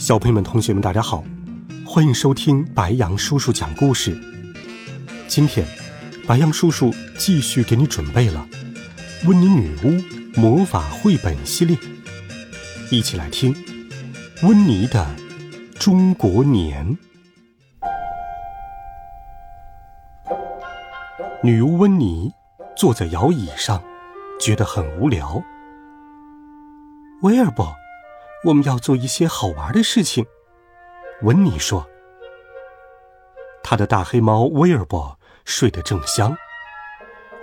小朋友们、同学们，大家好，欢迎收听白羊叔叔讲故事。今天，白羊叔叔继续给你准备了《温妮女巫魔法绘本》系列，一起来听温妮的中国年。女巫温妮坐在摇椅上，觉得很无聊。威尔伯。我们要做一些好玩的事情，温妮说。他的大黑猫威尔伯睡得正香。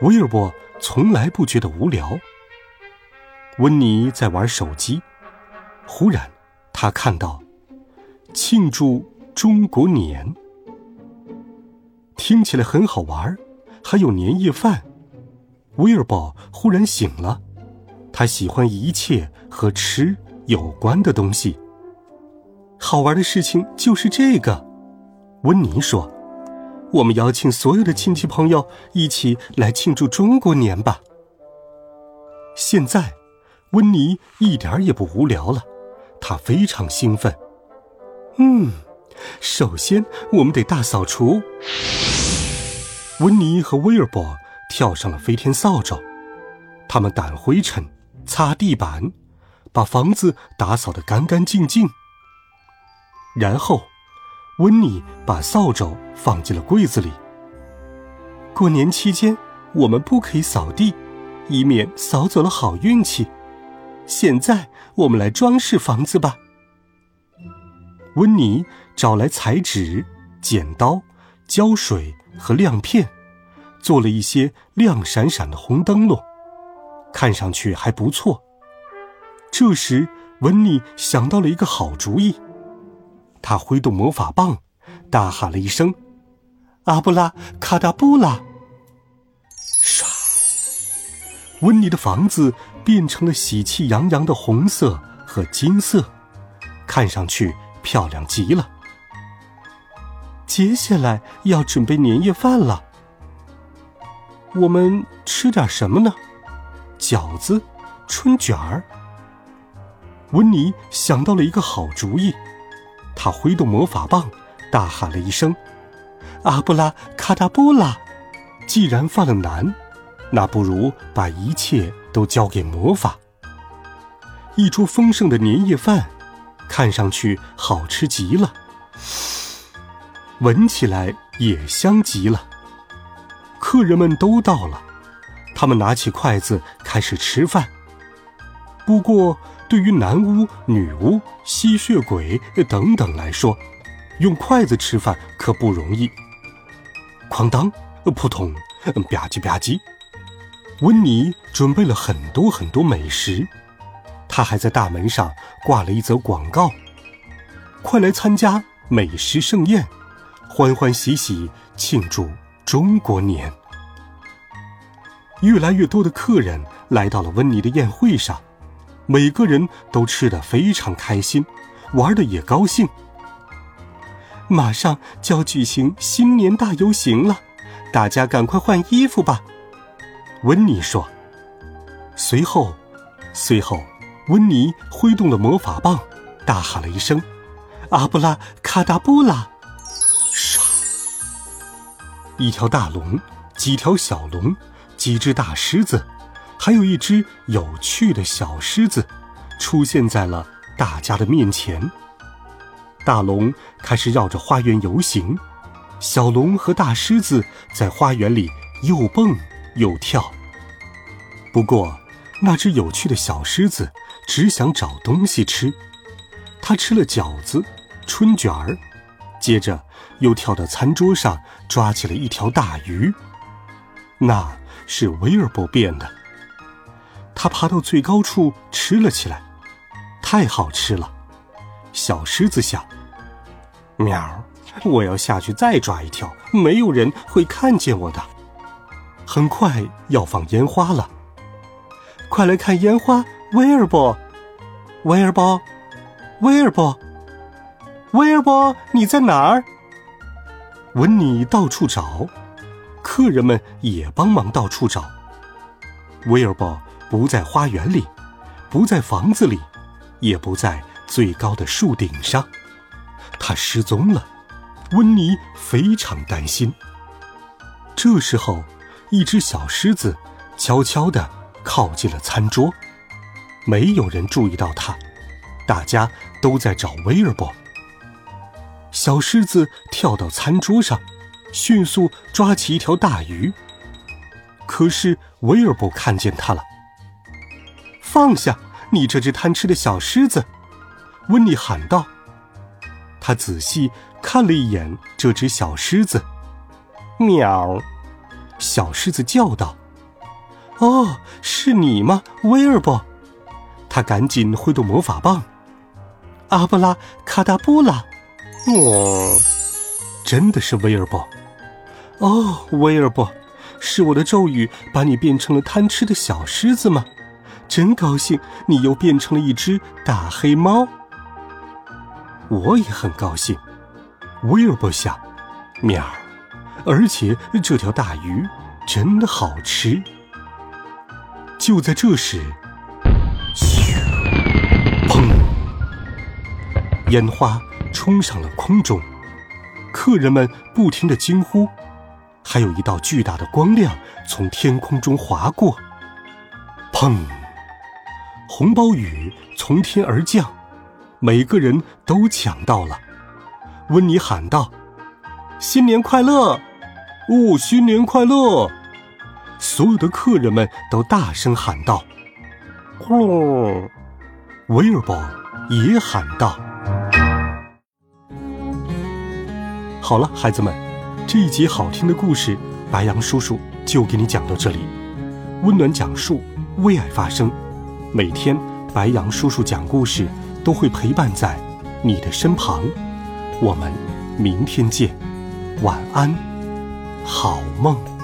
威尔伯从来不觉得无聊。温妮在玩手机，忽然他看到“庆祝中国年”，听起来很好玩，还有年夜饭。威尔伯忽然醒了，他喜欢一切和吃。有关的东西，好玩的事情就是这个。温妮说：“我们邀请所有的亲戚朋友一起来庆祝中国年吧。”现在，温妮一点也不无聊了，她非常兴奋。嗯，首先我们得大扫除。温妮和威尔伯跳上了飞天扫帚，他们掸灰尘、擦地板。把房子打扫得干干净净。然后，温妮把扫帚放进了柜子里。过年期间，我们不可以扫地，以免扫走了好运气。现在，我们来装饰房子吧。温妮找来彩纸、剪刀、胶水和亮片，做了一些亮闪闪的红灯笼，看上去还不错。这时，温妮想到了一个好主意，他挥动魔法棒，大喊了一声：“阿布拉卡达布拉！”唰，温妮的房子变成了喜气洋洋的红色和金色，看上去漂亮极了。接下来要准备年夜饭了，我们吃点什么呢？饺子、春卷儿。温妮想到了一个好主意，他挥动魔法棒，大喊了一声：“阿布拉卡达布拉！”既然犯了难，那不如把一切都交给魔法。一桌丰盛的年夜饭，看上去好吃极了，闻起来也香极了。客人们都到了，他们拿起筷子开始吃饭。不过，对于男巫、女巫、吸血鬼等等来说，用筷子吃饭可不容易。哐当，扑通，吧唧吧唧。温妮准备了很多很多美食，他还在大门上挂了一则广告：“快来参加美食盛宴，欢欢喜喜庆祝中国年。”越来越多的客人来到了温妮的宴会上。每个人都吃得非常开心，玩的也高兴。马上就要举行新年大游行了，大家赶快换衣服吧。温妮说。随后，随后，温妮挥动了魔法棒，大喊了一声：“阿布拉卡达布拉！”唰，一条大龙，几条小龙，几只大狮子。还有一只有趣的小狮子，出现在了大家的面前。大龙开始绕着花园游行，小龙和大狮子在花园里又蹦又跳。不过，那只有趣的小狮子只想找东西吃，它吃了饺子、春卷儿，接着又跳到餐桌上抓起了一条大鱼。那是威尔伯变的。他爬到最高处吃了起来，太好吃了。小狮子想，喵，我要下去再抓一条，没有人会看见我的。很快要放烟花了，快来看烟花，威尔伯，威尔伯，威尔伯，威尔伯，你在哪儿？温妮到处找，客人们也帮忙到处找。威尔伯不在花园里，不在房子里，也不在最高的树顶上，他失踪了。温妮非常担心。这时候。一只小狮子悄悄地靠近了餐桌，没有人注意到它，大家都在找威尔伯。小狮子跳到餐桌上，迅速抓起一条大鱼。可是威尔伯看见它了，放下你这只贪吃的小狮子！温妮喊道。他仔细看了一眼这只小狮子，喵。小狮子叫道：“哦，是你吗，威尔伯？”他赶紧挥动魔法棒，“阿布拉卡达布拉！”哦，真的是威尔伯！哦，威尔伯，是我的咒语把你变成了贪吃的小狮子吗？真高兴，你又变成了一只大黑猫。我也很高兴，威尔伯想，喵。而且这条大鱼真的好吃。就在这时，咻！砰！烟花冲上了空中，客人们不停的惊呼，还有一道巨大的光亮从天空中划过。砰！红包雨从天而降，每个人都抢到了。温妮喊道：“新年快乐！”哦，新年快乐！所有的客人们都大声喊道：“呼！”威尔伯也喊道：“好了，孩子们，这一集好听的故事，白羊叔叔就给你讲到这里。温暖讲述，为爱发声。每天，白羊叔叔讲故事都会陪伴在你的身旁。我们明天见，晚安。好梦。